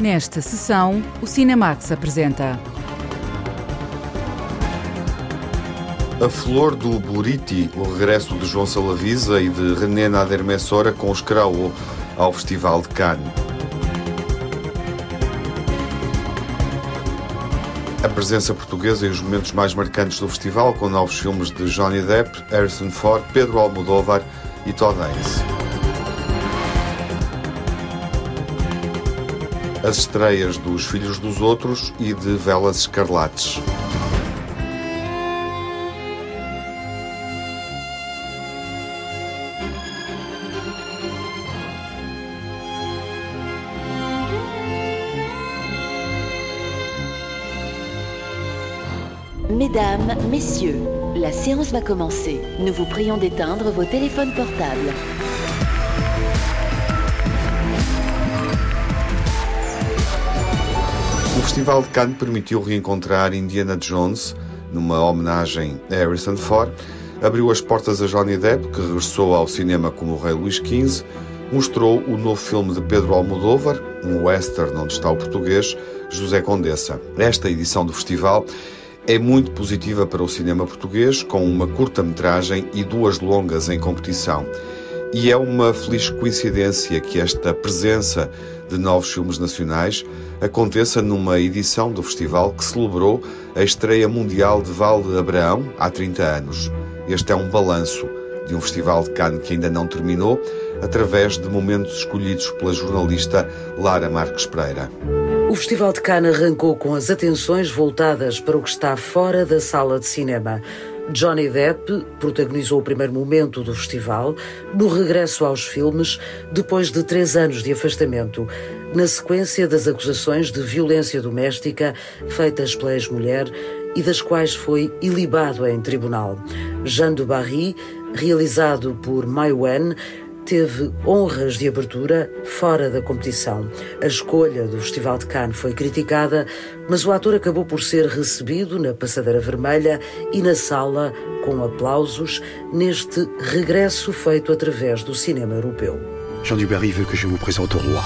Nesta sessão, o Cinemax apresenta. A Flor do Buriti, o regresso de João Salavisa e de René Nader Messora com os Craô ao Festival de Cannes. A presença portuguesa e os momentos mais marcantes do festival, com novos filmes de Johnny Depp, Harrison Ford, Pedro Almodóvar e Todd Haynes. As estreias dos Filhos dos Outros e de Velas Escarlates. Mesdames, Messieurs, la séance va commencer. Nous vous prions d'éteindre vos téléphones portables. Festival de Cannes permitiu reencontrar Indiana Jones numa homenagem a Harrison Ford, abriu as portas a Johnny Depp, que regressou ao cinema como o Rei Luís XV, mostrou o novo filme de Pedro Almodóvar, um western onde está o português José Condessa. Esta edição do festival é muito positiva para o cinema português, com uma curta-metragem e duas longas em competição. E é uma feliz coincidência que esta presença de novos filmes nacionais aconteça numa edição do festival que celebrou a estreia mundial de Val de Abraão há 30 anos. Este é um balanço de um festival de Cannes que ainda não terminou, através de momentos escolhidos pela jornalista Lara Marques Pereira. O Festival de Cannes arrancou com as atenções voltadas para o que está fora da sala de cinema. Johnny Depp protagonizou o primeiro momento do festival no regresso aos filmes depois de três anos de afastamento, na sequência das acusações de violência doméstica feitas pela ex-mulher e das quais foi ilibado em tribunal. Jean de Barry, realizado por Mai Wen, teve honras de abertura fora da competição. A escolha do Festival de Cannes foi criticada, mas o ator acabou por ser recebido na passadeira vermelha e na sala com aplausos neste regresso feito através do cinema europeu. Jean Dubarry veut que je vous présente au roi.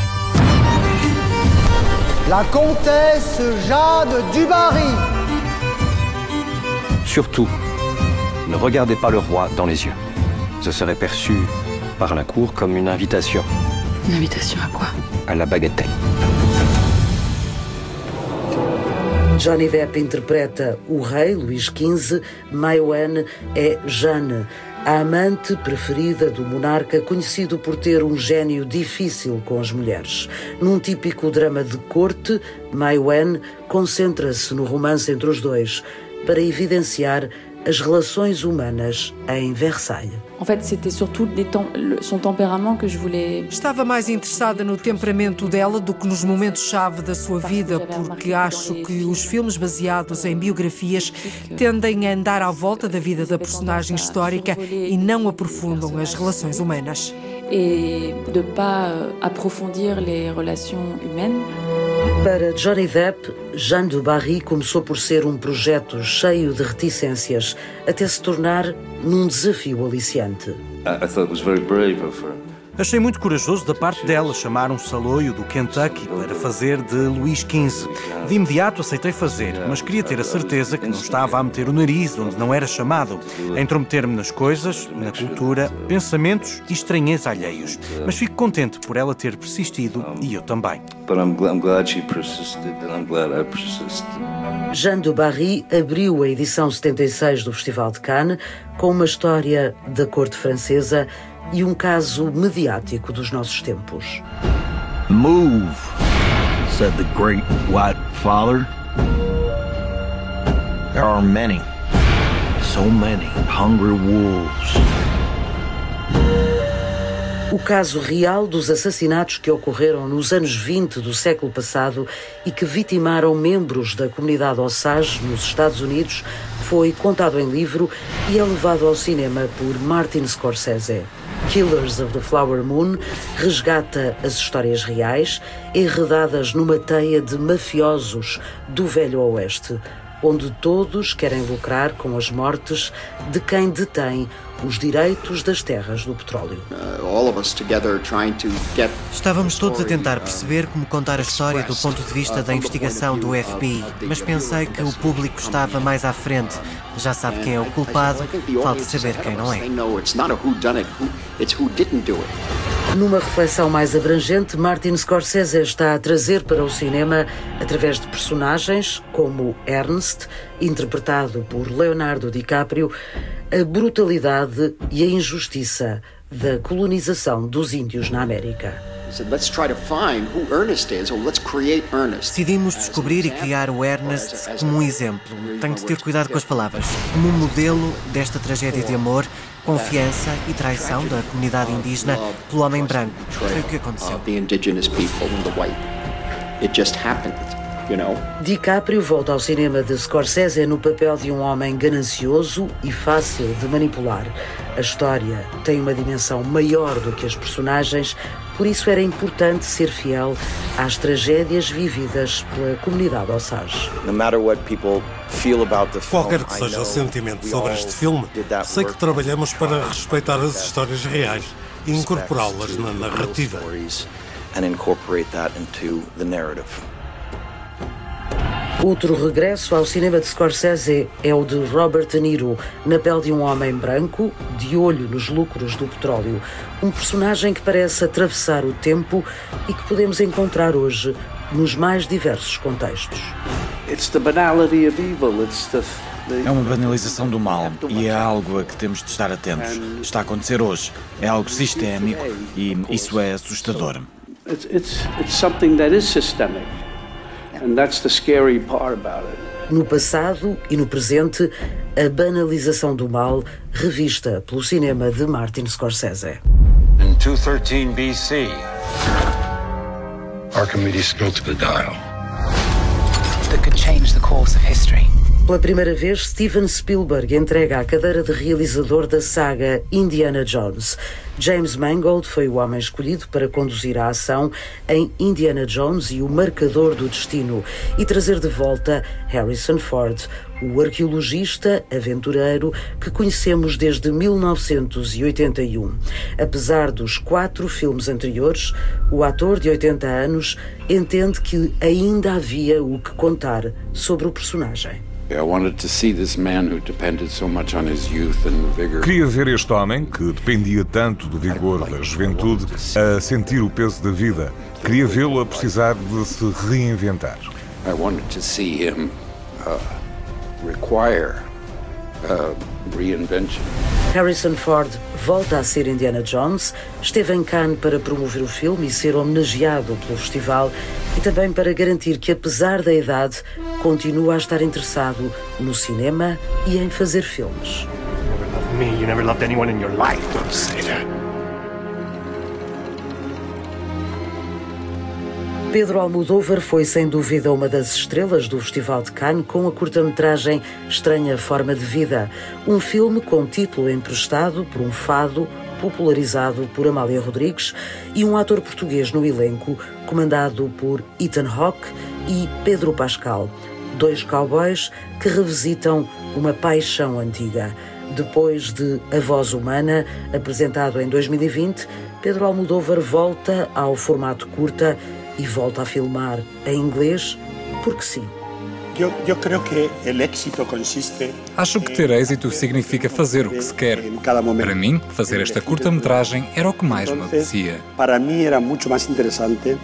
La comtesse Jeanne Dubarry. Surtout, ne regardez pas le roi dans les yeux. Ce serait perçu par la cour comme une invitation. Une invitation à quoi À la bagatelle. Johnny Depp interpreta o rei Luís XV, Mai Wen é Jeanne, a amante preferida do monarca, conhecido por ter um gênio difícil com as mulheres. Num típico drama de corte, Mai Wen concentra-se no romance entre os dois para evidenciar as relações humanas em Versailles. En fait, c'était surtout son temperament que je voulais. Estava mais interessada no temperamento dela do que nos momentos-chave da sua vida, porque acho que os filmes baseados em biografias tendem a andar à volta da vida da personagem histórica e não aprofundam as relações humanas. E de pas approfondir les relations humaines. Para Johnny Depp, Jeanne du Barry começou por ser um projeto cheio de reticências, até se tornar num desafio aliciante. I thought it was very brave of her. Achei muito corajoso da parte dela chamar um saloio do Kentucky para fazer de Luís XV. De imediato aceitei fazer, mas queria ter a certeza que não estava a meter o nariz onde não era chamado, a intrometer-me nas coisas, na cultura, pensamentos e estranheza alheios. Mas fico contente por ela ter persistido e eu também. But I'm, I'm glad she persisted and I'm glad I persisted. Jean du Barry abriu a edição 76 do Festival de Cannes com uma história da corte francesa e um caso mediático dos nossos tempos. Move, said the great white father. There are many, so many hungry wolves. O caso real dos assassinatos que ocorreram nos anos 20 do século passado e que vitimaram membros da comunidade Osage nos Estados Unidos foi contado em livro e é levado ao cinema por Martin Scorsese. Killers of the Flower Moon resgata as histórias reais, enredadas numa teia de mafiosos do Velho Oeste. onde todos querem lucrar com as mortes de quem detém os direitos das terras do petróleo. Estávamos todos a tentar perceber como contar a história do ponto de vista da investigação do FBI, mas pensei que o público estava mais à frente. Já sabe quem é o culpado, falta saber quem não é. Numa reflexão mais abrangente, Martin Scorsese está a trazer para o cinema, através de personagens como Ernst, interpretado por Leonardo DiCaprio, a brutalidade e a injustiça da colonização dos índios na América. Decidimos descobrir e criar o Ernest como um exemplo. Tenho de ter cuidado com as palavras. Como um modelo desta tragédia de amor, confiança e traição da comunidade indígena pelo homem branco. Foi o que aconteceu. DiCaprio volta ao cinema de Scorsese no papel de um homem ganancioso e fácil de manipular. A história tem uma dimensão maior do que as personagens, por isso era importante ser fiel às tragédias vividas pela comunidade Osage. Qualquer que seja o sentimento sobre este filme, sei que trabalhamos para respeitar as histórias reais e incorporá-las na narrativa. Outro regresso ao cinema de Scorsese é o de Robert De Niro, na pele de um homem branco, de olho nos lucros do petróleo. Um personagem que parece atravessar o tempo e que podemos encontrar hoje nos mais diversos contextos. É uma banalização do mal e é algo a que temos de estar atentos. Está a acontecer hoje. É algo sistémico e isso é assustador. It's, it's, it's something that is systemic. And that's the scary part about it. No passado e no presente, a banalização do mal revista pelo cinema de Martin Scorsese. In 213 BC, Archimedes built the dial. That could change the course of history. Pela primeira vez, Steven Spielberg entrega a cadeira de realizador da saga Indiana Jones. James Mangold foi o homem escolhido para conduzir a ação em Indiana Jones e o Marcador do Destino e trazer de volta Harrison Ford, o arqueologista aventureiro que conhecemos desde 1981. Apesar dos quatro filmes anteriores, o ator de 80 anos entende que ainda havia o que contar sobre o personagem. Queria ver este homem, que dependia tanto do vigor da juventude, a sentir o peso da vida. Queria vê-lo a precisar de se reinventar. I wanted to see him uh, require uh, reinvention. Harrison Ford volta a ser Indiana Jones, esteve em Cannes para promover o filme e ser homenageado pelo festival e também para garantir que, apesar da idade, continua a estar interessado no cinema e em fazer filmes. Pedro Almodóvar foi sem dúvida uma das estrelas do Festival de Cannes com a curta-metragem Estranha Forma de Vida, um filme com título emprestado por um fado popularizado por Amália Rodrigues e um ator português no elenco comandado por Ethan Hawke e Pedro Pascal, dois cowboys que revisitam uma paixão antiga. Depois de A Voz Humana, apresentado em 2020, Pedro Almodóvar volta ao formato curta e volta a filmar em inglês porque sim. Acho que ter êxito significa fazer o que se quer. Para mim, fazer esta curta-metragem era o que mais me apetecia. Para mim era muito mais interessante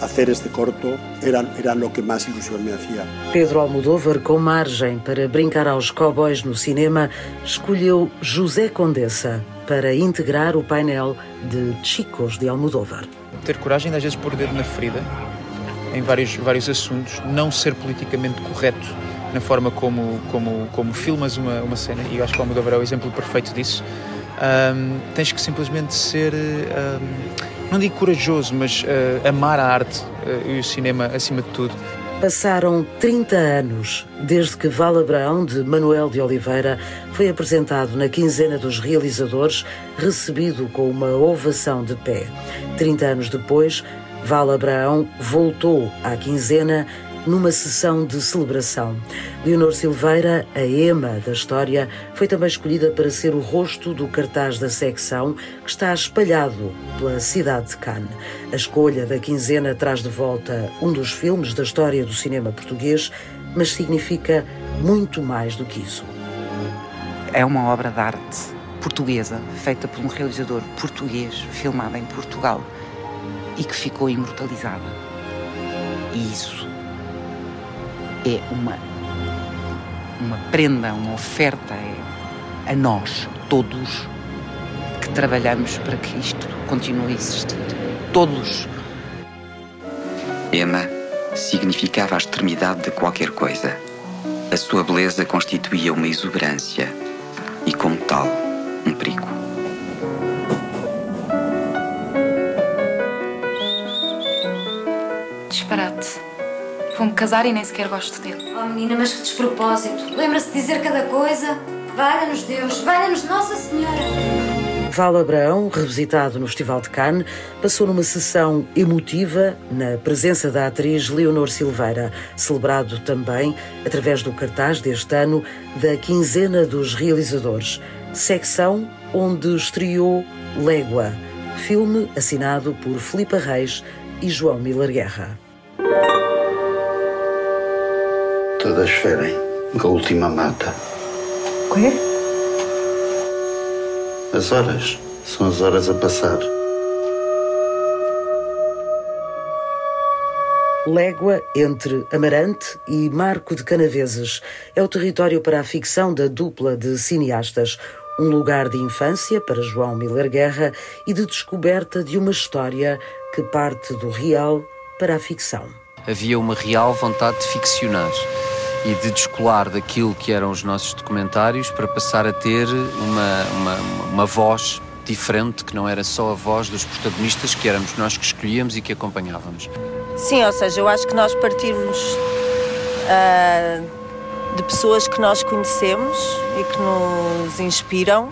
fazer este corto, era, era o que mais ilusão me fazia. Pedro Almodóvar, com margem para brincar aos cowboys no cinema, escolheu José Condessa para integrar o painel de Chicos de Almodóvar. Ter coragem de às vezes pôr o dedo na ferida em vários, vários assuntos, não ser politicamente correto na forma como, como, como filmas uma, uma cena, e eu acho que o Almodóvar é o exemplo perfeito disso. Um, tens que simplesmente ser, um, não digo corajoso, mas uh, amar a arte uh, e o cinema acima de tudo. Passaram 30 anos desde que Val Abraão, de Manuel de Oliveira, foi apresentado na quinzena dos realizadores, recebido com uma ovação de pé. 30 anos depois, Val Abraão voltou à quinzena numa sessão de celebração. Leonor Silveira, a Ema da história, foi também escolhida para ser o rosto do cartaz da secção que está espalhado pela cidade de Cannes. A escolha da quinzena traz de volta um dos filmes da história do cinema português, mas significa muito mais do que isso. É uma obra de arte portuguesa, feita por um realizador português, filmada em Portugal e que ficou imortalizada. E isso é uma, uma prenda, uma oferta é, a nós, todos, que trabalhamos para que isto continue a existir. Todos. Emma significava a extremidade de qualquer coisa. A sua beleza constituía uma exuberância e, como tal, um perigo. Vou-me casar e nem sequer gosto dele. Oh menina, mas que despropósito. Lembra-se de dizer cada coisa? Valha-nos Deus, valha-nos Nossa Senhora. Val Abraão, revisitado no Festival de Cannes, passou numa sessão emotiva na presença da atriz Leonor Silveira, celebrado também através do cartaz deste ano da Quinzena dos Realizadores, secção onde estreou Légua, filme assinado por Filipe Reis e João Miller Guerra. Todas ferem, a última mata. Quê? As horas são as horas a passar. Légua entre Amarante e Marco de Canaveses é o território para a ficção da dupla de cineastas. Um lugar de infância para João Miller Guerra e de descoberta de uma história que parte do real para a ficção. Havia uma real vontade de ficcionar e de descolar daquilo que eram os nossos documentários para passar a ter uma, uma, uma voz diferente, que não era só a voz dos protagonistas, que éramos nós que escolhíamos e que acompanhávamos. Sim, ou seja, eu acho que nós partirmos uh, de pessoas que nós conhecemos e que nos inspiram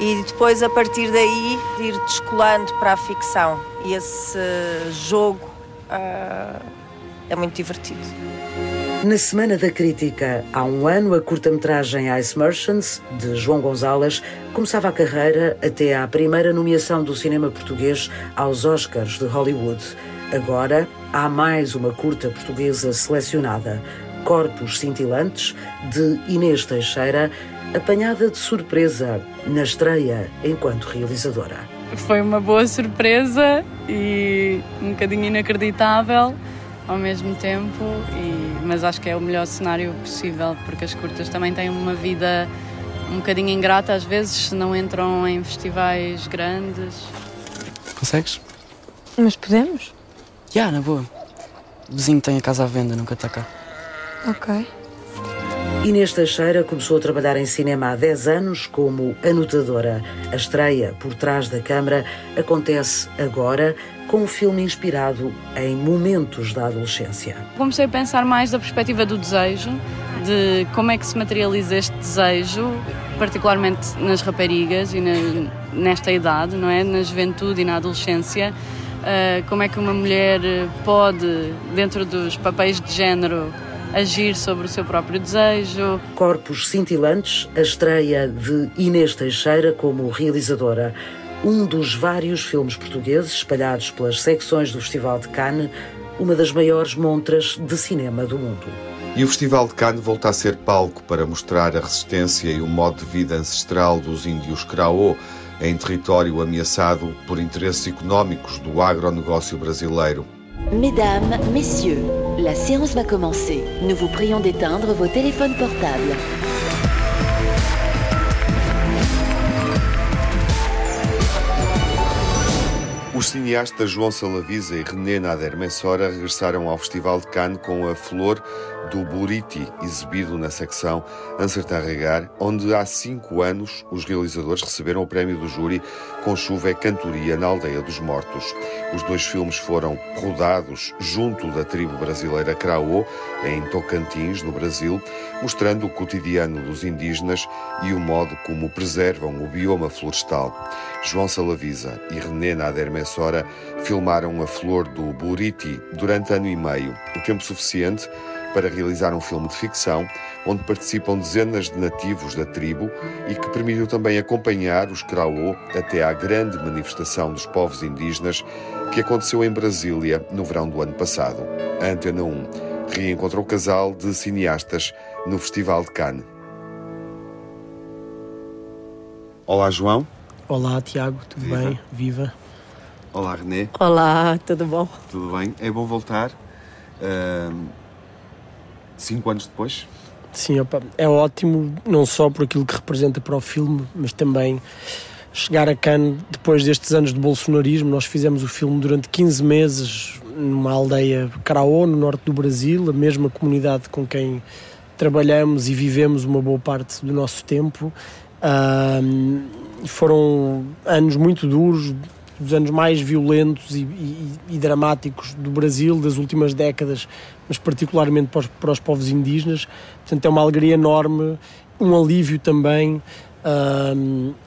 e depois a partir daí ir descolando para a ficção. E esse jogo uh, é muito divertido. Na Semana da Crítica, há um ano, a curta-metragem Ice Merchants, de João Gonzalez, começava a carreira até à primeira nomeação do cinema português aos Oscars de Hollywood. Agora, há mais uma curta portuguesa selecionada, Corpos Cintilantes, de Inês Teixeira, apanhada de surpresa na estreia enquanto realizadora. Foi uma boa surpresa e um bocadinho inacreditável ao mesmo tempo, e, mas acho que é o melhor cenário possível, porque as curtas também têm uma vida um bocadinho ingrata às vezes, se não entram em festivais grandes. Consegues? Mas podemos? Já, yeah, na boa. O vizinho tem a casa à venda, nunca está cá. Ok. Inês Teixeira começou a trabalhar em cinema há 10 anos como anotadora. A estreia por trás da câmara acontece agora com um filme inspirado em momentos da adolescência. Comecei a pensar mais da perspectiva do desejo, de como é que se materializa este desejo, particularmente nas raparigas e na, nesta idade, não é? Na juventude e na adolescência. Uh, como é que uma mulher pode, dentro dos papéis de género, agir sobre o seu próprio desejo. Corpos Cintilantes, a estreia de Inês Teixeira como realizadora. Um dos vários filmes portugueses espalhados pelas secções do Festival de Cannes, uma das maiores montras de cinema do mundo. E o Festival de Cannes volta a ser palco para mostrar a resistência e o modo de vida ancestral dos índios Craô, em território ameaçado por interesses económicos do agronegócio brasileiro. Mesdames, Messieurs, la séance va commencer. Nous vous prions d'éteindre vos téléphones portables. Os cineastas João Salavisa e René Nader Messora regressaram ao Festival de Cannes com a Flor do Buriti, exibido na secção Ancertar Regar, onde há cinco anos os realizadores receberam o prémio do júri com Chuva e Cantoria na Aldeia dos Mortos. Os dois filmes foram rodados junto da tribo brasileira Craô, em Tocantins, no Brasil, mostrando o cotidiano dos indígenas e o modo como preservam o bioma florestal. João Salavisa e René Nader Messora filmaram a flor do Buriti durante ano e meio, o tempo suficiente para realizar um filme de ficção onde participam dezenas de nativos da tribo e que permitiu também acompanhar os Kraô até à grande manifestação dos povos indígenas que aconteceu em Brasília no verão do ano passado. A Antena 1 reencontrou o casal de cineastas no Festival de Cannes. Olá, João. Olá, Tiago, tudo Viva. bem? Viva. Olá, René. Olá, tudo bom? Tudo bem? É bom voltar. Uh, cinco anos depois? Sim, opa, é ótimo, não só por aquilo que representa para o filme, mas também chegar a Cannes depois destes anos de bolsonarismo. Nós fizemos o filme durante 15 meses numa aldeia Caraó, no norte do Brasil, a mesma comunidade com quem trabalhamos e vivemos uma boa parte do nosso tempo. Uh, foram anos muito duros, dos anos mais violentos e, e, e, dramáticos do Brasil das últimas décadas, mas particularmente para os, para os, povos indígenas. Portanto, é uma alegria enorme, um alívio também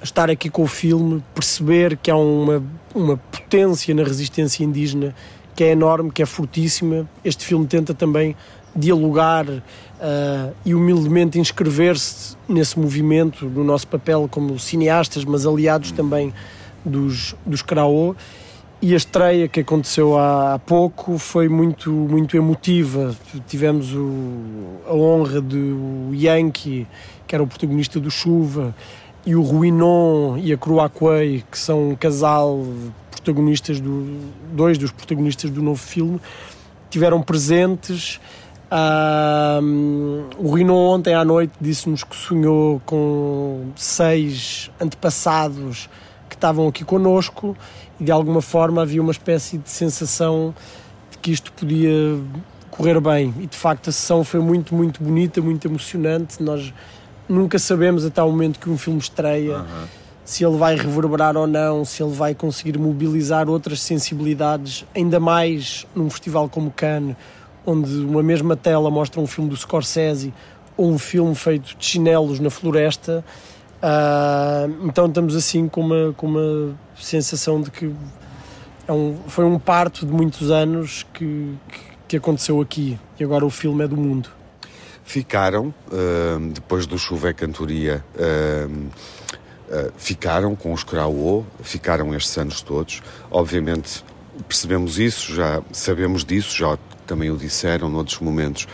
estar aqui com o filme, perceber que há uma, uma potência na resistência indígena que é enorme, que é fortíssima. Este filme tenta também dialogar uh, e humildemente inscrever-se nesse movimento, no nosso papel como cineastas, mas aliados também dos, dos Karaô. E a estreia que aconteceu há, há, pouco foi muito, muito emotiva. Tivemos o, a honra de o Yankee, que era o protagonista do Chuva, e o Ruinon e a Croaquei, que são um casal protagonistas do dois dos protagonistas do novo filme, tiveram presentes. Um, o Ruinon ontem à noite disse-nos que sonhou com seis antepassados que estavam aqui connosco e de alguma forma havia uma espécie de sensação de que isto podia correr bem. E de facto a sessão foi muito, muito bonita, muito emocionante. Nós nunca sabemos até o momento que um filme estreia uhum. se ele vai reverberar ou não, se ele vai conseguir mobilizar outras sensibilidades, ainda mais num festival como Cannes, onde uma mesma tela mostra um filme do Scorsese ou um filme feito de chinelos na floresta. Uh, então estamos assim com uma, com uma sensação de que é um, foi um parto de muitos anos que, que, que, aconteceu aqui e agora o filme é do mundo. Ficaram, uh, depois do Chuvé Cantoria, uh, ficaram com os Craô, ficaram estes anos todos. Obviamente percebemos isso, já sabemos disso, já também o disseram noutros momentos,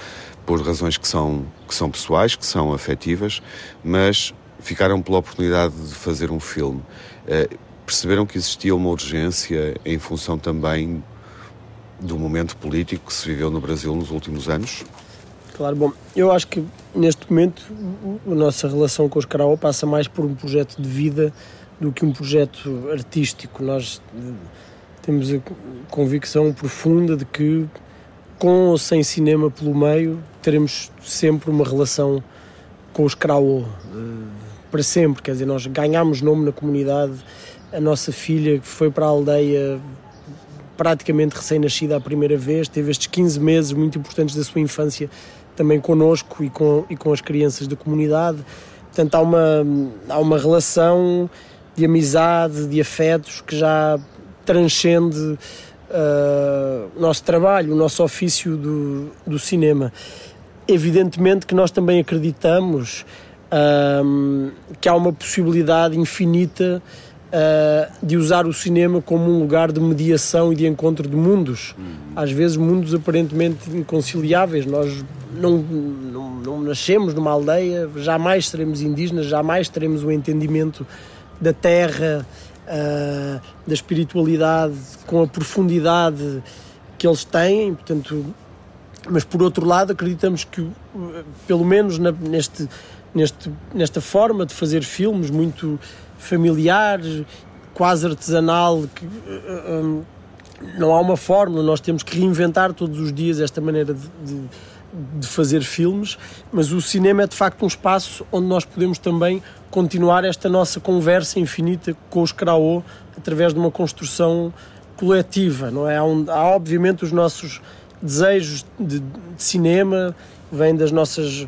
por razões que são, que são pessoais, que são afetivas, mas ficaram pela oportunidade de fazer um filme. Uh, perceberam que existia uma urgência em função também do momento político que se viveu no Brasil nos últimos anos? Claro, bom, eu acho que neste momento a nossa relação com os Caraó passa mais por um projeto de vida do que um projeto artístico. Nós eh, temos a convicção profunda de que, com ou sem cinema pelo meio, teremos sempre uma relação com os Caraó para sempre. Quer dizer, nós ganhámos nome na comunidade. A nossa filha foi para a aldeia praticamente recém-nascida a primeira vez, teve estes 15 meses muito importantes da sua infância também connosco e com, e com as crianças da comunidade. Portanto, há uma, há uma relação de amizade, de afetos que já transcende uh, o nosso trabalho, o nosso ofício do, do cinema. Evidentemente que nós também acreditamos um, que há uma possibilidade infinita uh, de usar o cinema como um lugar de mediação e de encontro de mundos. Uhum. Às vezes, mundos aparentemente inconciliáveis. Nós não, não, não nascemos numa aldeia, jamais seremos indígenas, jamais teremos o um entendimento da terra, uh, da espiritualidade com a profundidade que eles têm. Portanto, mas por outro lado, acreditamos que, pelo menos na, neste neste, nesta forma de fazer filmes muito familiar, quase artesanal, que um, não há uma fórmula, nós temos que reinventar todos os dias esta maneira de, de, de, fazer filmes, mas o cinema é de facto um espaço onde nós podemos também continuar esta nossa conversa infinita com os Craô através de uma construção coletiva, não é? Há, um, há obviamente os nossos desejos de, de cinema, vêm das nossas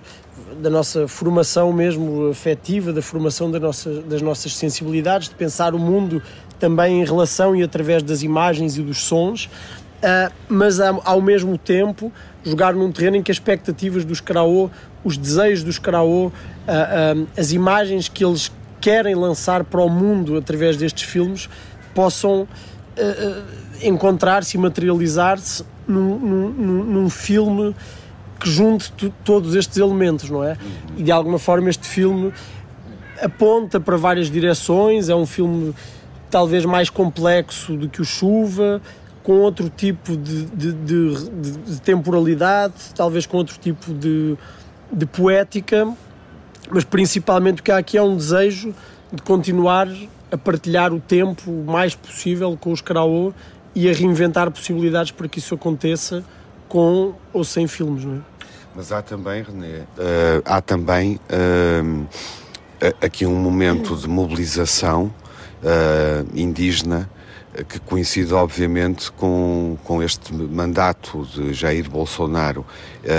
da nossa formação mesmo afetiva, da formação das nossas, das nossas sensibilidades, de pensar o mundo também em relação e através das imagens e dos sons, uh, mas ao mesmo tempo jogar num terreno em que as expectativas dos Karaô, os desejos dos Karaô, uh, uh, as imagens que eles querem lançar para o mundo através destes filmes possam encontrar-se e materializar-se num, num, num filme que junte todos estes elementos, não é? E de alguma forma este filme aponta para várias direções, é um filme talvez mais complexo do que o Chuva, com outro tipo de, de, de, de temporalidade, talvez com outro tipo de, poética, mas principalmente o que há aqui é um desejo de continuar a partilhar o tempo o mais possível com os Karaô e a reinventar possibilidades para que isso aconteça com ou sem filmes, não é? Mas há também, René, uh, há também uh, aqui um momento de mobilização uh, indígena que coincide obviamente com, com este mandato de Jair Bolsonaro uh,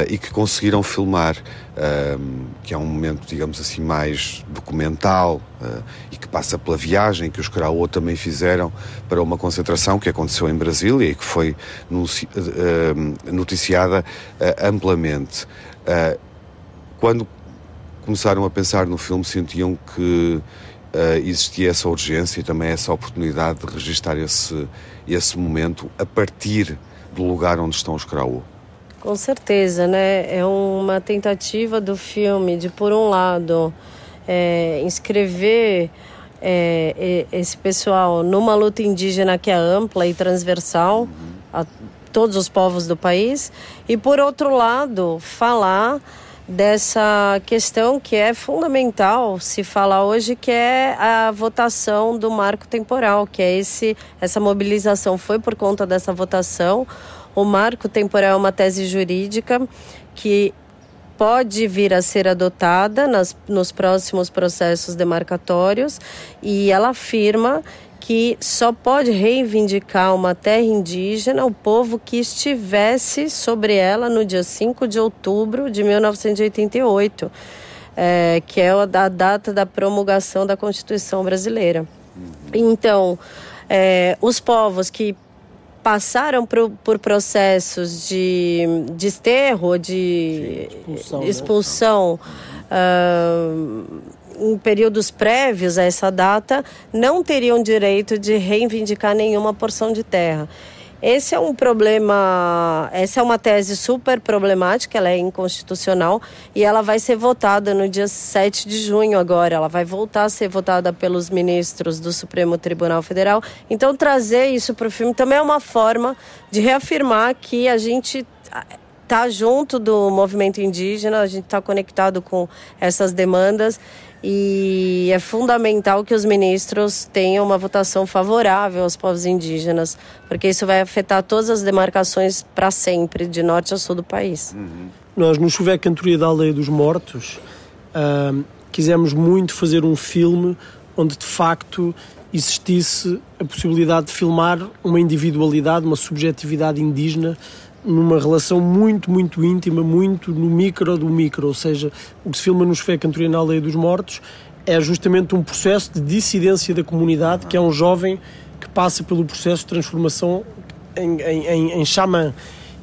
e que conseguiram filmar, uh, que é um momento, digamos assim, mais documental uh, e que passa pela viagem que os Karaô também fizeram para uma concentração que aconteceu em Brasília e que foi noticiada amplamente. quando começaram a pensar no filme, sentiam que uh, existia essa urgência e também essa oportunidade de registrar esse, esse momento a partir do lugar onde estão os Kraú. Com certeza, né? É uma tentativa do filme de, por um lado, é, inscrever é, esse pessoal numa luta indígena que é ampla e transversal a todos os povos do país, e, por outro lado, falar dessa questão que é fundamental se falar hoje, que é a votação do marco temporal, que é esse essa mobilização foi por conta dessa votação. O marco temporal é uma tese jurídica que pode vir a ser adotada nas, nos próximos processos demarcatórios e ela afirma que só pode reivindicar uma terra indígena o povo que estivesse sobre ela no dia 5 de outubro de 1988, é, que é a data da promulgação da Constituição brasileira. Então, é, os povos que passaram por, por processos de desterro, de, de expulsão, expulsão né? uh, em períodos prévios a essa data, não teriam direito de reivindicar nenhuma porção de terra. Esse é um problema, essa é uma tese super problemática, ela é inconstitucional e ela vai ser votada no dia 7 de junho agora. Ela vai voltar a ser votada pelos ministros do Supremo Tribunal Federal. Então, trazer isso para o filme também é uma forma de reafirmar que a gente está junto do movimento indígena, a gente está conectado com essas demandas e é fundamental que os ministros tenham uma votação favorável aos povos indígenas, porque isso vai afetar todas as demarcações para sempre, de norte a sul do país. Uhum. Nós, no Chuvé Cantoria da Aldeia dos Mortos, uh, quisemos muito fazer um filme onde de facto existisse a possibilidade de filmar uma individualidade, uma subjetividade indígena numa relação muito, muito íntima, muito no micro do micro, ou seja, o que se filma no Fé Cantoria na Aldeia dos Mortos é justamente um processo de dissidência da comunidade, que é um jovem que passa pelo processo de transformação em, em, em xamã.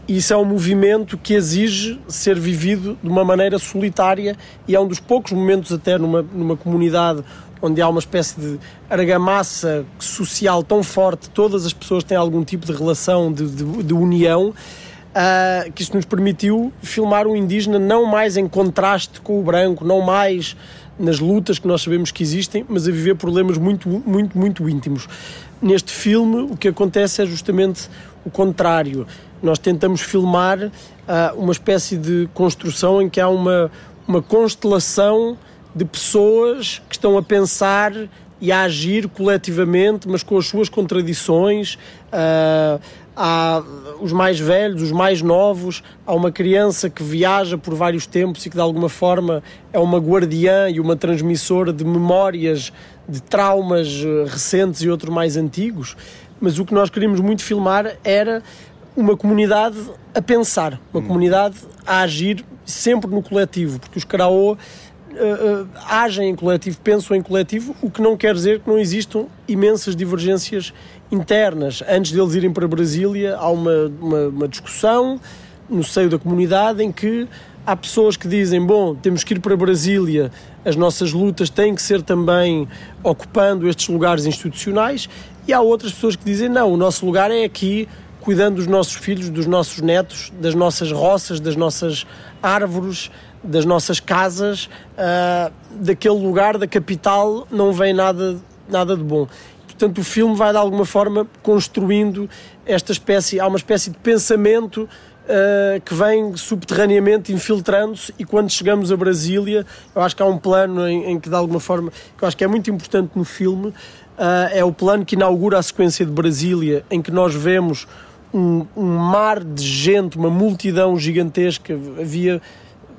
Isso é um movimento que exige ser vivido de uma maneira solitária e é um dos poucos momentos até numa, numa comunidade onde há uma espécie de argamassa social tão forte, todas as pessoas têm algum tipo de relação, de, de, de união, uh, que isto nos permitiu filmar o indígena não mais em contraste com o branco, não mais nas lutas que nós sabemos que existem, mas a viver problemas muito, muito, muito íntimos. Neste filme, o que acontece é justamente o contrário. Nós tentamos filmar uh, uma espécie de construção em que há uma, uma constelação de pessoas que estão a pensar e a agir coletivamente, mas com as suas contradições. Uh, há os mais velhos, os mais novos, há uma criança que viaja por vários tempos e que de alguma forma é uma guardiã e uma transmissora de memórias de traumas eh, recentes e outros mais antigos. Mas o que nós queríamos muito filmar era uma comunidade a pensar, uma hum. comunidade a agir sempre no coletivo, porque os Karaô uh, uh, agem em coletivo, pensam em coletivo, o que não quer dizer que não existam imensas divergências internas. Antes deles irem para Brasília, há uma, uma, uma discussão no seio da comunidade em que há pessoas que dizem: bom, temos que ir para Brasília, as nossas lutas têm que ser também ocupando estes lugares institucionais, e há outras pessoas que dizem: não, o nosso lugar é aqui, cuidando dos nossos filhos, dos nossos netos, das nossas roças, das nossas árvores, das nossas casas, uh, daquele lugar, da capital, não vem nada, nada de bom. Portanto, o filme vai de alguma forma construindo esta espécie, há uma espécie de pensamento Uh, que vem subterraneamente infiltrando-se e quando chegamos a Brasília, eu acho que há um plano em, em, que de alguma forma, que eu acho que é muito importante no filme, uh, é o plano que inaugura a sequência de Brasília, em que nós vemos um, um mar de gente, uma multidão gigantesca, havia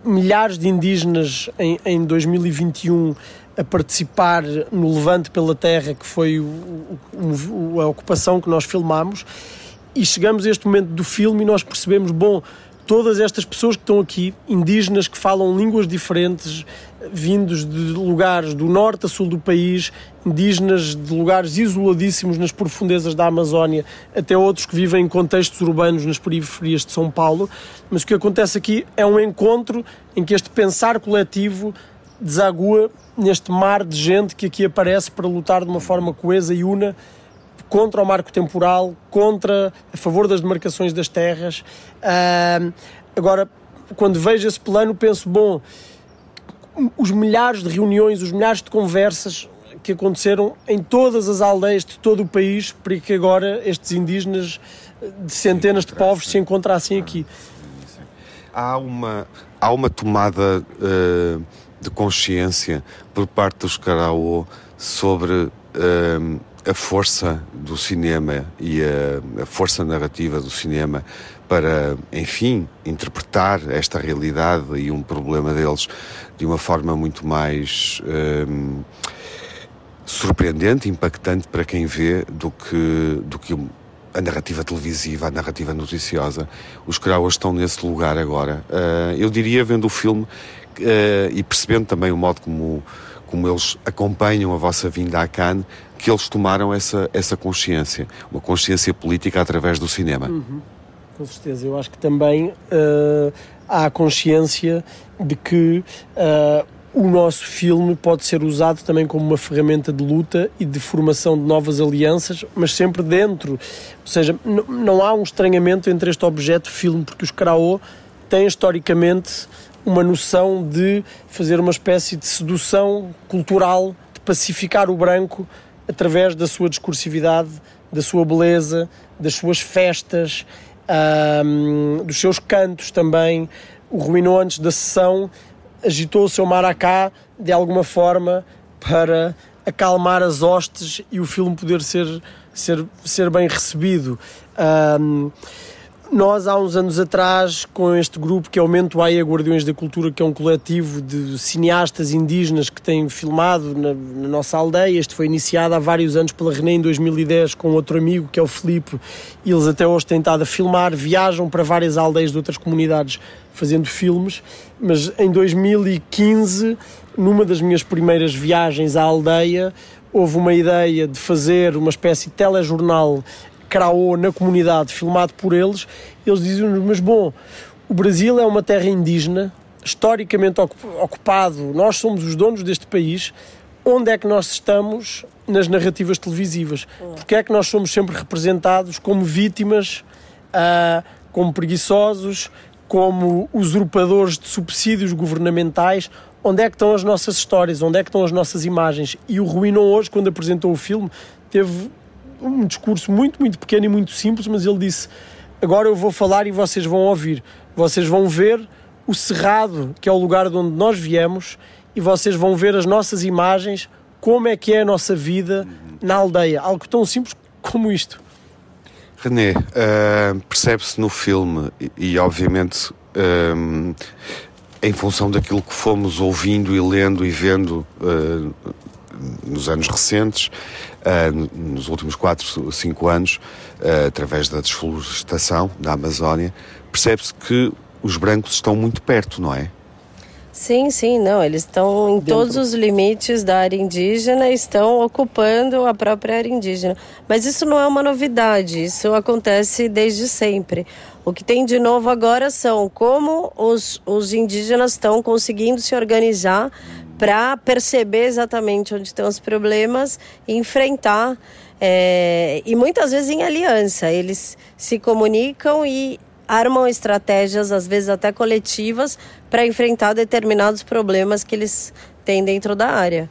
milhares de indígenas em, em 2021 a participar no Levante pela Terra, que foi o, o, a ocupação que nós filmamos, e chegamos a este momento do filme e nós percebemos, bom, todas estas pessoas que estão aqui, indígenas que falam línguas diferentes, vindos de lugares do norte a sul do país, indígenas de lugares isoladíssimos nas profundezas da Amazónia, até outros que vivem em contextos urbanos nas periferias de São Paulo. Mas o que acontece aqui é um encontro em que este pensar coletivo desagua neste mar de gente que aqui aparece para lutar de uma forma coesa e una contra o marco temporal, contra a favor das demarcações das terras. Uh, agora, quando vejo esse plano, penso, bom, os milhares de reuniões, os milhares de conversas que aconteceram em todas as aldeias de todo o país para que agora estes indígenas de centenas de povos se encontrassem aqui. Há uma, há uma tomada uh, de consciência por parte dos Caraô sobre uh, a força do cinema e a, a, força narrativa do cinema para, enfim, interpretar esta realidade e um problema deles de uma forma muito mais um, surpreendente, impactante para quem vê do que, do que a narrativa televisiva, a narrativa noticiosa. Os Krauas estão nesse lugar agora. Uh, eu diria, vendo o filme uh, e percebendo também o modo como, como eles acompanham a vossa vinda a Cannes, que eles tomaram essa, essa consciência, uma consciência política através do cinema. Uhum. Com certeza, eu acho que também uh, há a consciência de que uh, o nosso filme pode ser usado também como uma ferramenta de luta e de formação de novas alianças, mas sempre dentro. Ou seja, não há um estranhamento entre este objeto filme, porque os Karaô têm historicamente uma noção de fazer uma espécie de sedução cultural, de pacificar o branco através da sua discursividade, da sua beleza, das suas festas, um, dos seus cantos também. O Ruinou, antes da sessão, agitou o seu maracá de alguma forma para acalmar as hostes e o filme poder ser, ser, ser bem recebido. Um, nós, há uns anos atrás, com este grupo que é o Mentoaia Guardiões da Cultura, que é um coletivo de cineastas indígenas que têm filmado na, na, nossa aldeia, este foi iniciado há vários anos pela René em 2010 com outro amigo que é o Filipe, e eles até hoje têm estado a filmar, viajam para várias aldeias de outras comunidades fazendo filmes, mas em 2015, numa das minhas primeiras viagens à aldeia, houve uma ideia de fazer uma espécie de telejornal Craô na comunidade, filmado por eles, eles diziam-nos: Mas bom, o Brasil é uma terra indígena, historicamente ocupado, nós somos os donos deste país. Onde é que nós estamos nas narrativas televisivas? Porque é que nós somos sempre representados como vítimas, uh, como preguiçosos, como usurpadores de subsídios governamentais? Onde é que estão as nossas histórias? Onde é que estão as nossas imagens? E o Ruinon hoje, quando apresentou o filme, teve um discurso muito, muito pequeno e muito simples, mas ele disse: Agora eu vou falar e vocês vão ouvir. Vocês vão ver o Cerrado, que é o lugar de onde nós viemos, e vocês vão ver as nossas imagens, como é que é a nossa vida na aldeia. Algo tão simples como isto. René, uh, percebe-se no filme, e, e obviamente. Uh, em função daquilo que fomos ouvindo e lendo e vendo uh, nos anos recentes, nos últimos 4, 5 anos, uh, através da desflorestação da Amazónia, percebe-se que os brancos estão muito perto, não é? Sim, sim, não. Eles estão em Dentro. todos os limites da área indígena, estão ocupando a própria área indígena. Mas isso não é uma novidade, isso acontece desde sempre. O que tem de novo agora são como os, os indígenas estão conseguindo se organizar para perceber exatamente onde estão os problemas e enfrentar. É, e muitas vezes em aliança, eles se comunicam e armam estratégias, às vezes até coletivas, para enfrentar determinados problemas que eles têm dentro da área.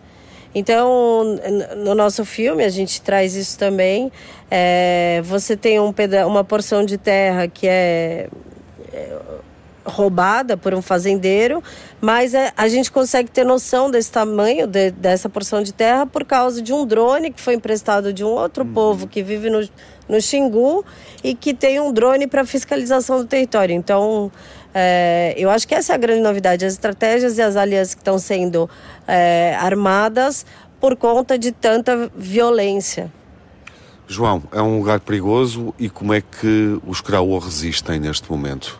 Então, no nosso filme, a gente traz isso também. É, você tem um uma porção de terra que é, é roubada por um fazendeiro, mas é, a gente consegue ter noção desse tamanho de, dessa porção de terra por causa de um drone que foi emprestado de um outro uhum. povo que vive no, no Xingu e que tem um drone para fiscalização do território. Então, é, eu acho que essa é a grande novidade, as estratégias e as alianças que estão sendo é, armadas por conta de tanta violência. João, é um lugar perigoso e como é que os Craô resistem neste momento?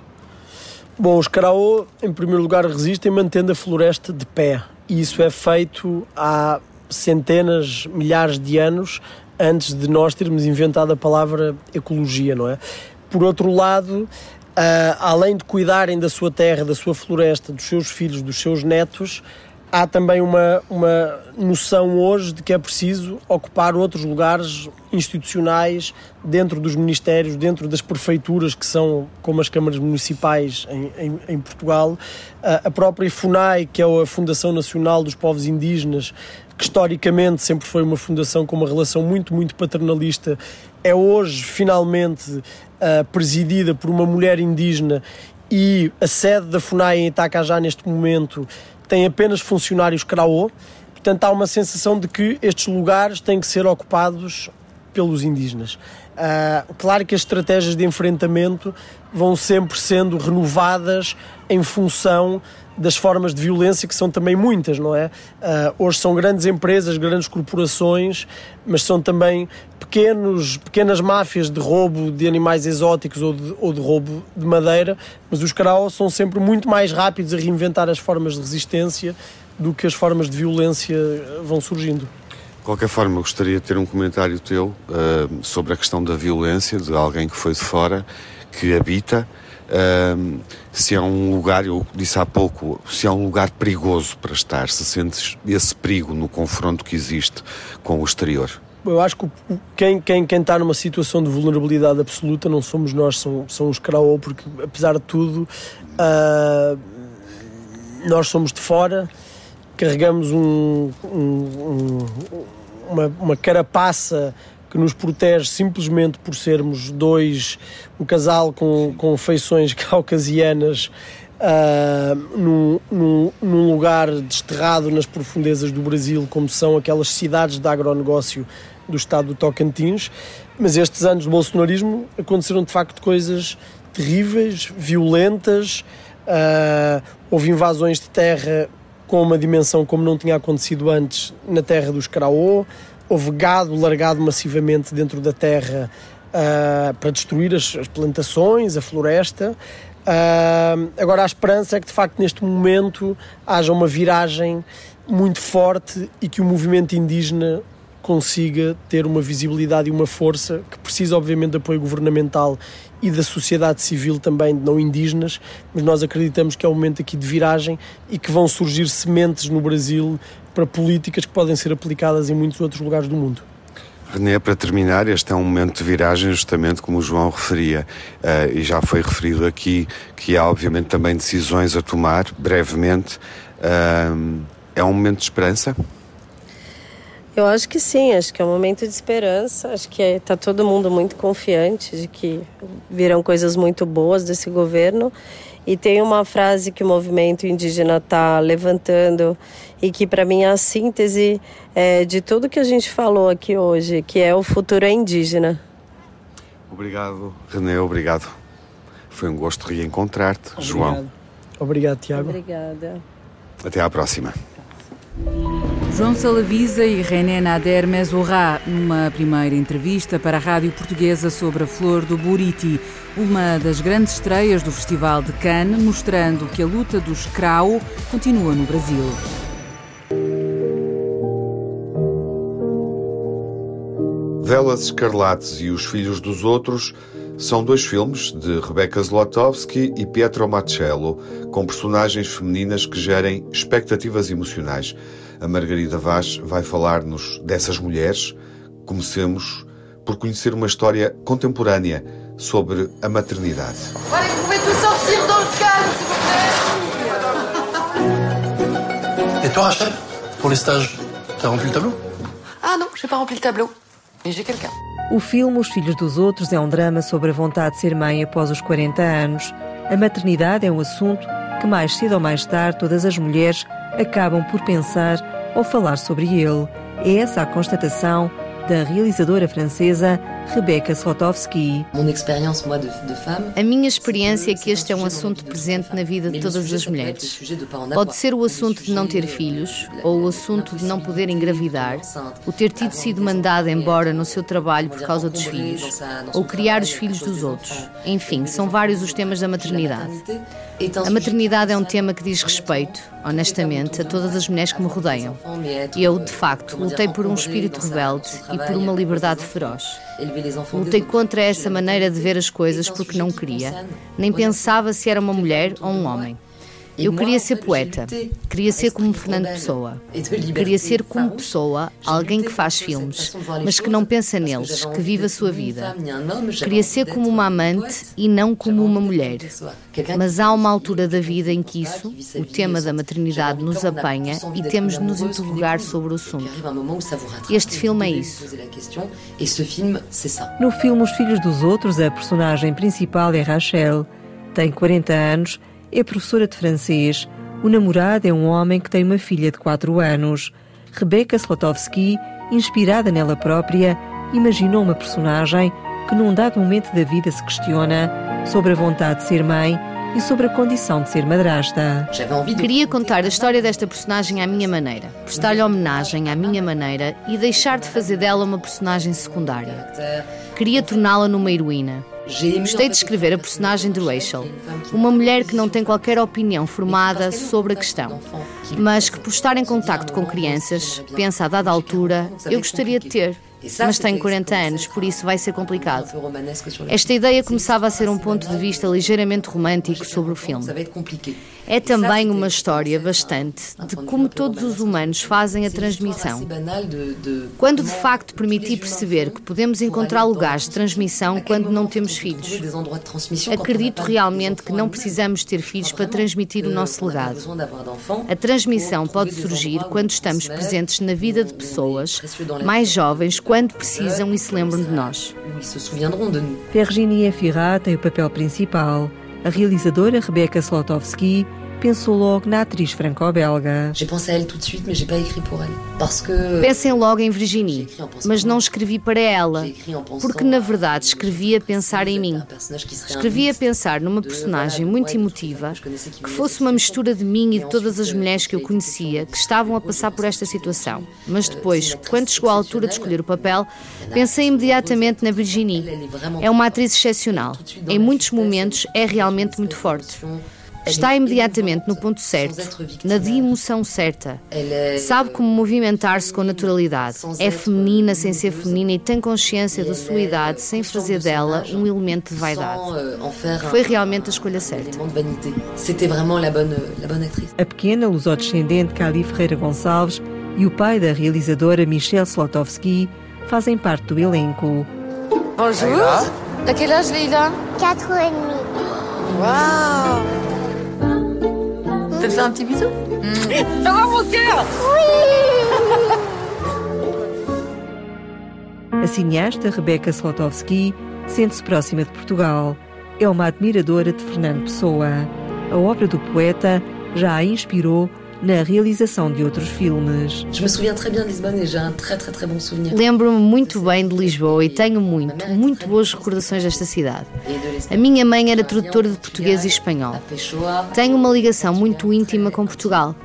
Bom, os Caraô, em primeiro lugar, resistem mantendo a floresta de pé. E isso é feito há centenas, milhares de anos antes de nós termos inventado a palavra ecologia, não é? Por outro lado, uh, além de cuidarem da sua terra, da sua floresta, dos seus filhos, dos seus netos, há também uma, uma noção hoje de que é preciso ocupar outros lugares institucionais dentro dos ministérios, dentro das prefeituras, que são como as câmaras municipais em, em, em Portugal. A própria FUNAI, que é a Fundação Nacional dos Povos Indígenas, que historicamente sempre foi uma fundação com uma relação muito, muito paternalista, é hoje finalmente uh, presidida por uma mulher indígena e a sede da FUNAI em Itacajá neste momento tem apenas funcionários Craô, portanto há uma sensação de que estes lugares têm que ser ocupados pelos indígenas. Uh, claro que as estratégias de enfrentamento vão sempre sendo renovadas em função das formas de violência, que são também muitas, não é? Uh, hoje são grandes empresas, grandes corporações, mas são também pequenos, pequenas máfias de roubo de animais exóticos ou de, ou de roubo de madeira, mas os caraós são sempre muito mais rápidos a reinventar as formas de resistência do que as formas de violência vão surgindo. De qualquer forma, gostaria de ter um comentário teu uh, sobre a questão da violência, de alguém que foi de fora, que habita se é um lugar, eu disse há pouco, se é um lugar perigoso para estar, se sentes esse perigo no confronto que existe com o exterior. Eu acho que quem, quem, quem está numa situação de vulnerabilidade absoluta não somos nós, são, são os Craô, porque apesar de tudo, uh, nós somos de fora, carregamos um, um, um, uma, uma carapaça que nos protege simplesmente por sermos dois, um casal com, com feições caucasianas uh, num, num, num, lugar desterrado nas profundezas do Brasil, como são aquelas cidades de agronegócio do estado do Tocantins. Mas estes anos de bolsonarismo aconteceram de facto coisas terríveis, violentas, uh, houve invasões de terra com uma dimensão como não tinha acontecido antes na terra dos Caraô, houve gado largado massivamente dentro da terra uh, para destruir as, as, plantações, a floresta. Uh, agora, a esperança é que de facto neste momento haja uma viragem muito forte e que o movimento indígena consiga ter uma visibilidade e uma força que precisa, obviamente, de apoio governamental e da sociedade civil também, não indígenas, mas nós acreditamos que é um momento aqui de viragem e que vão surgir sementes no Brasil para políticas que podem ser aplicadas em muitos outros lugares do mundo. René, para terminar, este é um momento de viragem, justamente como o João referia, uh, e já foi referido aqui que há, obviamente, também decisões a tomar, brevemente. Uh, é um momento de esperança? Eu acho que sim, acho que é um momento de esperança. Acho que está é, todo mundo muito confiante de que virão coisas muito boas desse governo. E tem uma frase que o movimento indígena está levantando e que para mim é a síntese é, de tudo que a gente falou aqui hoje, que é o futuro é indígena. Obrigado, René, obrigado. Foi um gosto reencontrar-te, João. Obrigado, Tiago. Obrigada. Até à próxima. João Salavisa e René Nader Mesourá, numa primeira entrevista para a Rádio Portuguesa sobre a flor do Buriti, uma das grandes estreias do Festival de Cannes, mostrando que a luta dos Krau continua no Brasil. Velas Escarlates e Os Filhos dos Outros são dois filmes de Rebecca Zlotowski e Pietro Marcello, com personagens femininas que gerem expectativas emocionais. A Margarida Vaz vai falar-nos dessas mulheres. Comecemos por conhecer uma história contemporânea sobre a maternidade. Et toi, Rachel, pour les stages, t'as rempli le tableau Ah non, j'ai pas rempli le tableau. Mais j'ai quelqu'un. O filme Os Filhos dos Outros é um drama sobre a vontade de ser mãe após os 40 anos. A maternidade é um assunto que mais cedo ou mais tarde todas as mulheres acabam por pensar ou falar sobre ele. É essa a constatação da realizadora francesa Rebecca Slotowski. A minha experiência é que este é um assunto presente na vida de todas as mulheres. Pode ser o assunto de não ter filhos, ou o assunto de não poder engravidar, o ter tido sido mandada embora no seu trabalho por causa dos filhos, ou criar os filhos dos outros. Enfim, são vários os temas da maternidade. A maternidade é um tema que diz respeito, honestamente, a todas as mulheres que me rodeiam. Eu, de facto, lutei por um espírito rebelde e por uma liberdade feroz. Lutei contra essa maneira de ver as coisas porque não queria, nem pensava se era uma mulher ou um homem. Eu queria ser poeta, queria ser como Fernando Pessoa, queria ser como Pessoa, alguém que faz filmes, mas que não pensa neles, que vive a sua vida. Queria ser como uma amante e não como uma mulher. Mas há uma altura da vida em que isso, o tema da maternidade, nos apanha e temos de nos interrogar sobre o assunto. Este filme é isso. No filme Os Filhos dos Outros, a personagem principal é Rachel. Tem 40 anos, é professora de francês. O namorado é um homem que tem uma filha de 4 anos. Rebecca Slotowski, inspirada nela própria, imaginou uma personagem que num dado momento da vida se questiona sobre a vontade de ser mãe e sobre a condição de ser madrasta. Queria contar a história desta personagem à minha maneira, prestar-lhe homenagem à minha maneira e deixar de fazer dela uma personagem secundária. Queria torná-la numa heroína. Gostei de escrever a personagem de Rachel, uma mulher que não tem qualquer opinião formada sobre a questão, mas que, por estar em contacto com crianças, pensa a dada altura, eu gostaria de ter. Mas tenho 40 anos, por isso vai ser complicado. Esta ideia começava a ser um ponto de vista ligeiramente romântico sobre o filme. É também uma história bastante de como todos os humanos fazem a transmissão. Quando de facto permiti perceber que podemos encontrar lugares de transmissão quando não temos filhos. Acredito realmente que não precisamos ter filhos para transmitir o nosso legado. A transmissão pode surgir quando estamos presentes na vida de pessoas mais jovens quando precisam e se lembram de nós. Virginie Efira tem o papel principal. A realizadora Rebecca Slotowski pensou logo na atriz franco-belga. Pensem logo em Virginie, mas não escrevi para ela, porque na verdade escrevi a pensar em mim. Escrevi a pensar numa personagem muito emotiva, que fosse uma mistura de mim e de todas as mulheres que eu conhecia que estavam a passar por esta situação. Mas depois, quando chegou a altura de escolher o papel, pensei imediatamente na Virginie. É uma atriz excepcional. Em muitos momentos é realmente muito forte. Está imediatamente no ponto certo, na emoção certa. Sabe como movimentar-se com naturalidade. É feminina sem ser feminina e tem consciência da sua idade sem fazer dela um elemento de vaidade. Foi realmente a escolha certa. A pequena lusodescendente Cali Ferreira Gonçalves e o pai da realizadora Michelle Slotowski fazem parte do elenco. Bonjour. À quel âge, Leila 4 ans et demi. Tu te fais un petit bisou mmh. Ça va mon cœur A cineasta Rebecca Slotowski sente-se próxima de Portugal. É uma admiradora de Fernando Pessoa. A obra do poeta já a inspirou na realização de outros filmes. Lembro-me muito bem de Lisboa e tenho muito, muito boas recordações desta cidade. A minha mãe era tradutora de português e espanhol. Tenho uma ligação muito íntima com Portugal.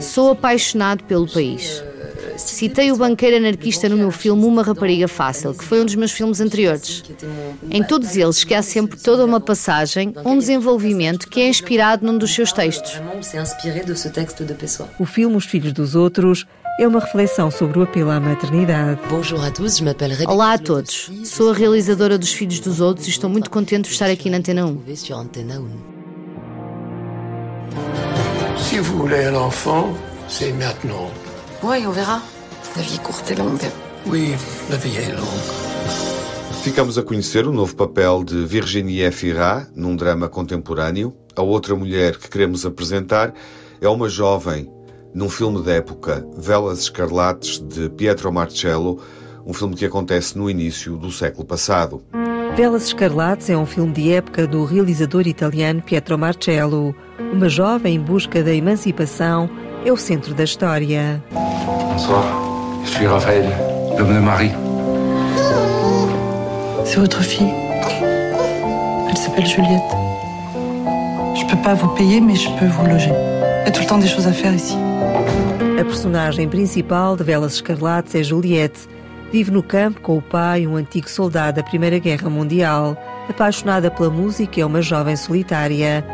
Sou apaixonado pelo país. Citei o banqueiro anarquista no meu filme Uma Rapariga Fácil, que foi um dos meus filmes anteriores. Em todos eles que há sempre toda uma passagem, um desenvolvimento que é inspirado num dos seus textos. O filme Os Filhos dos Outros é uma reflexão sobre o apelo à maternidade. Olá a todos. Sou a realizadora dos Filhos dos Outros e estou muito contente de estar aqui na Antena 1. Si vous voulez un enfant, c'est maintenant. Oui, on verra. La vie courte et longue. Oui, la vie est longue. Ficamos a conhecer o novo papel de Virginie Efira num drama contemporâneo. A outra mulher que queremos apresentar é uma jovem num filme da época, Velas Escarlates, de Pietro Marcello, um filme que acontece no início do século passado. Velas Escarlates é um filme de época do realizador italiano Pietro Marcello. Uma jovem em busca da emancipação é o centro da história. Bonsoir, je suis Raphaël, l'homme de Marie. C'est votre fille. Elle s'appelle Juliette. Je peux pas vous payer, mais je peux vous loger. Il y a tout le temps des choses à faire ici. A personagem principal de Velas Escarlates é Juliette. Vive no campo com o pai, um antigo soldado da Primeira Guerra Mundial. Apaixonada pela música, é uma jovem solitária.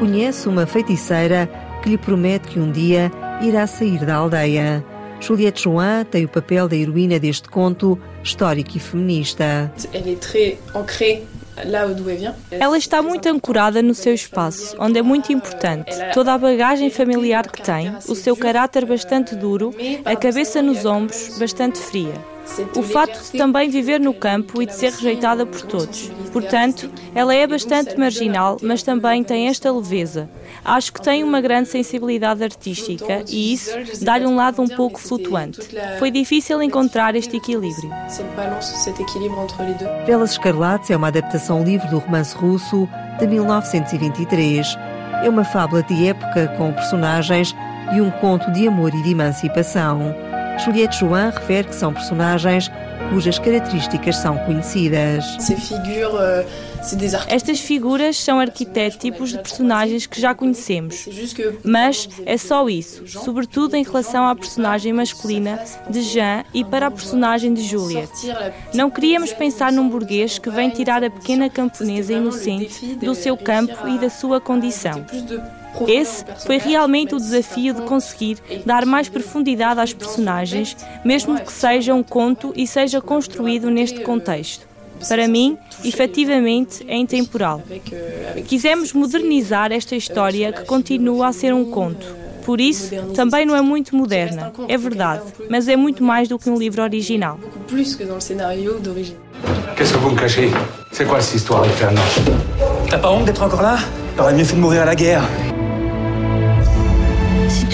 Conhece uma feiticeira que lhe promete que um dia irá sair da aldeia. Juliette Join tem o papel da heroína deste conto histórico e feminista. Ela está muito ancorada no seu espaço, onde é muito importante. Toda a bagagem familiar que tem, o seu caráter bastante duro, a cabeça nos ombros, bastante fria. O fato de também viver no campo e de ser rejeitada por todos. Portanto, ela é bastante marginal, mas também tem esta leveza. Acho que tem uma grande sensibilidade artística e isso dá-lhe um lado um pouco flutuante. Foi difícil encontrar este equilíbrio. Velas Escarlates é uma adaptação livre do romance russo de 1923. É uma fábula de época com personagens e um conto de amor e de emancipação. Juliette Join refere que são personagens cujas características são conhecidas. Estas figuras são arquétipos de personagens que já conhecemos, mas é só isso, sobretudo em relação à personagem masculina de Jean e para a personagem de Juliette. Não queríamos pensar num burguês que vem tirar a pequena camponesa inocente do seu campo e da sua condição. Esse foi realmente o desafio de conseguir dar mais profundidade às personagens, mesmo que seja um conto e seja construído neste contexto. Para mim, efetivamente, é intemporal. Quisemos modernizar esta história que continua a ser um conto. Por isso, também não é muito moderna, é verdade, mas é muito mais do que um livro original. Qu'est-ce que vous me cachez C'est quoi cette histoire infernale T'as pas honte d'être encore là T'aurais mieux fait de mourir à la guerre.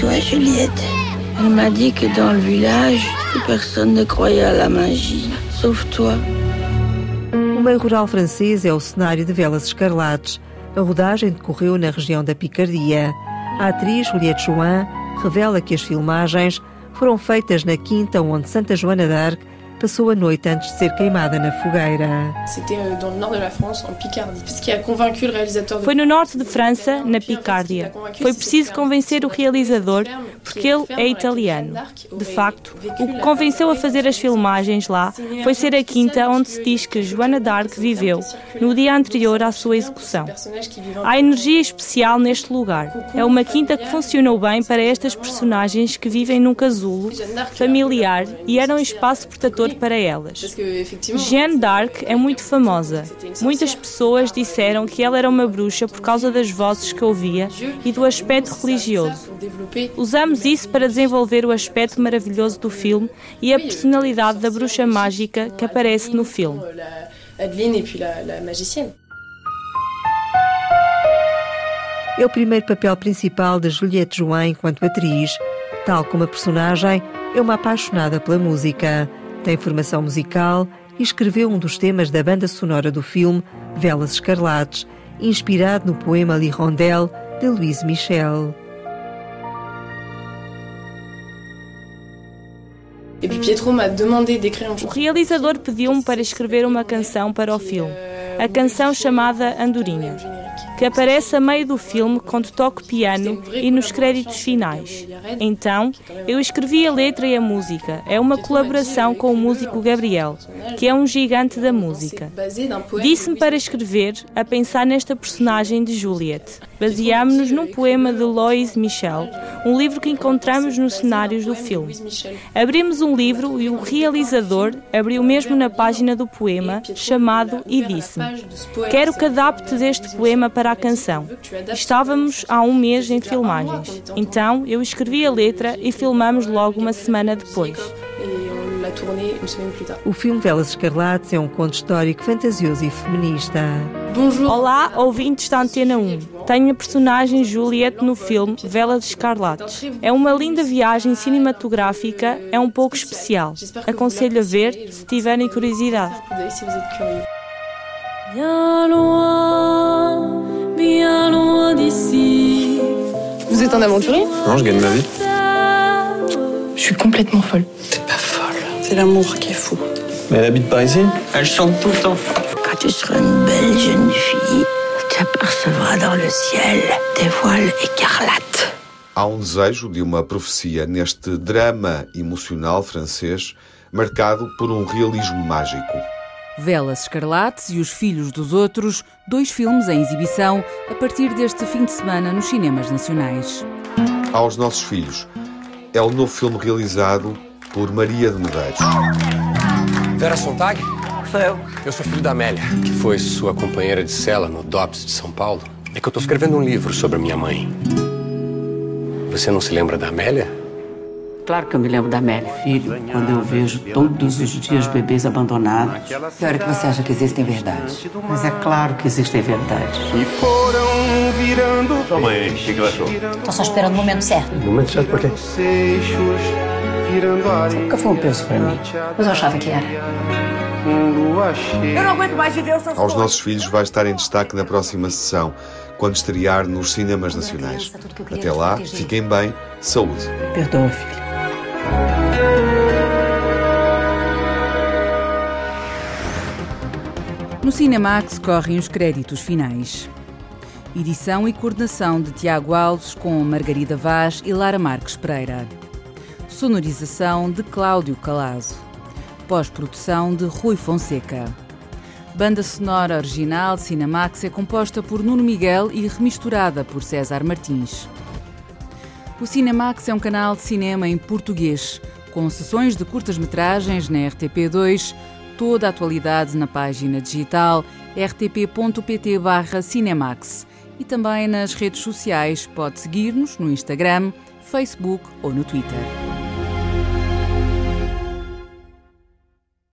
Toi, Juliette. Elle m'a dit que dans le village, personne ne croyait à la magie, sauf toi. O meio rural francês é o cenário de Velas Escarlates. A rodagem decorreu na região da Picardia. A atriz Juliette Join revela que as filmagens foram feitas na quinta onde Santa Joana d'Arc passou a noite antes de ser queimada na fogueira. Foi no norte de França, na Picárdia. Foi preciso convencer o realizador, porque ele é italiano. De facto, o que convenceu a fazer as filmagens lá foi ser a quinta onde se diz que Joana d'Arc viveu no dia anterior à sua execução. Há energia especial neste lugar. É uma quinta que funcionou bem para estas personagens que vivem num casulo familiar e era um espaço protetor para elas. Jeanne d'Arc é muito famosa. Muitas pessoas disseram que ela era uma bruxa por causa das vozes que ouvia e do aspecto religioso. Usamos isso para desenvolver o aspecto maravilhoso do filme e a personalidade da bruxa mágica que aparece no filme. É o primeiro papel principal de Juliette Join enquanto atriz. Tal como a personagem, é uma apaixonada pela música. Tem formação musical e escreveu um dos temas da banda sonora do filme Velas Escarlates, inspirado no poema L'Hirondelle de Louise Michel. O realizador pediu-me para escrever uma canção para o filme, a canção chamada Andorinha. Que aparece a meio do filme quando toco piano e nos créditos finais. Então, eu escrevi a letra e a música. É uma colaboração com o músico Gabriel, que é um gigante da música. Disse-me para escrever a pensar nesta personagem de Juliette. Baseámos-nos num poema de Lois Michel, um livro que encontramos nos cenários do filme. Abrimos um livro e o realizador abriu mesmo na página do poema, chamado e disse-me: Quero que adaptes este poema para a canção. Estávamos há um mês em filmagens. Então eu escrevi a letra e filmamos logo uma semana depois. O filme Velas Escarlates é um conto histórico fantasioso e feminista. Olá, ouvintes da Antena 1. Tenho a personagem Juliette no filme Velas Escarlates. É uma linda viagem cinematográfica, é um pouco especial. Aconselho a ver se tiverem curiosidade. Bien loin, bien loin d'ici. Vous êtes un aventurier Non, je gagne ma vie. Je suis complètement folle. T'es pas folle. C'est l'amour qui est fou. Mais elle habite par ici Elle chante tout le temps. Quand tu seras une belle jeune fille, tu apercevras dans le ciel des voiles écarlates. Há um desejo de uma profecia neste drama emocional francês marcado por um realismo mágico. Velas Escarlates e Os Filhos dos Outros, dois filmes em exibição a partir deste fim de semana nos cinemas nacionais. Aos Nossos Filhos é o novo filme realizado por Maria de Medeiros. Vera Sontag? Sou eu. Eu sou filho da Amélia, que foi sua companheira de cela no DOPS de São Paulo. É que eu estou escrevendo um livro sobre a minha mãe. Você não se lembra da Amélia? Claro que eu me lembro da Amélia, filho, quando eu vejo todos os dias bebês abandonados. Que hora que você acha que existem verdades? Mas é claro que existem verdades. E foram virando. Sua mãe, o que, que ela achou? Tô só esperando o momento certo. O momento certo por quê? Seixos, virando areia. Nunca foi um peso pra mim. Mas eu achava que era. Eu não aguento mais viver o seu Aos Nossos Filhos vai estar em destaque na próxima sessão, quando estrear nos cinemas nacionais. Até lá, fiquem bem, saúde. Perdoa, filho. No Cinemax correm os créditos finais. Edição e coordenação de Tiago Alves com Margarida Vaz e Lara Marques Pereira. Sonorização de Cláudio Calazo. Pós-produção de Rui Fonseca. Banda sonora original Cinemax é composta por Nuno Miguel e remisturada por César Martins. O Cinemax é um canal de cinema em português, com sessões de curtas-metragens na RTP2, toda a atualidade na página digital rtp.pt/cinemax e também nas redes sociais. Pode seguir-nos no Instagram, Facebook ou no Twitter.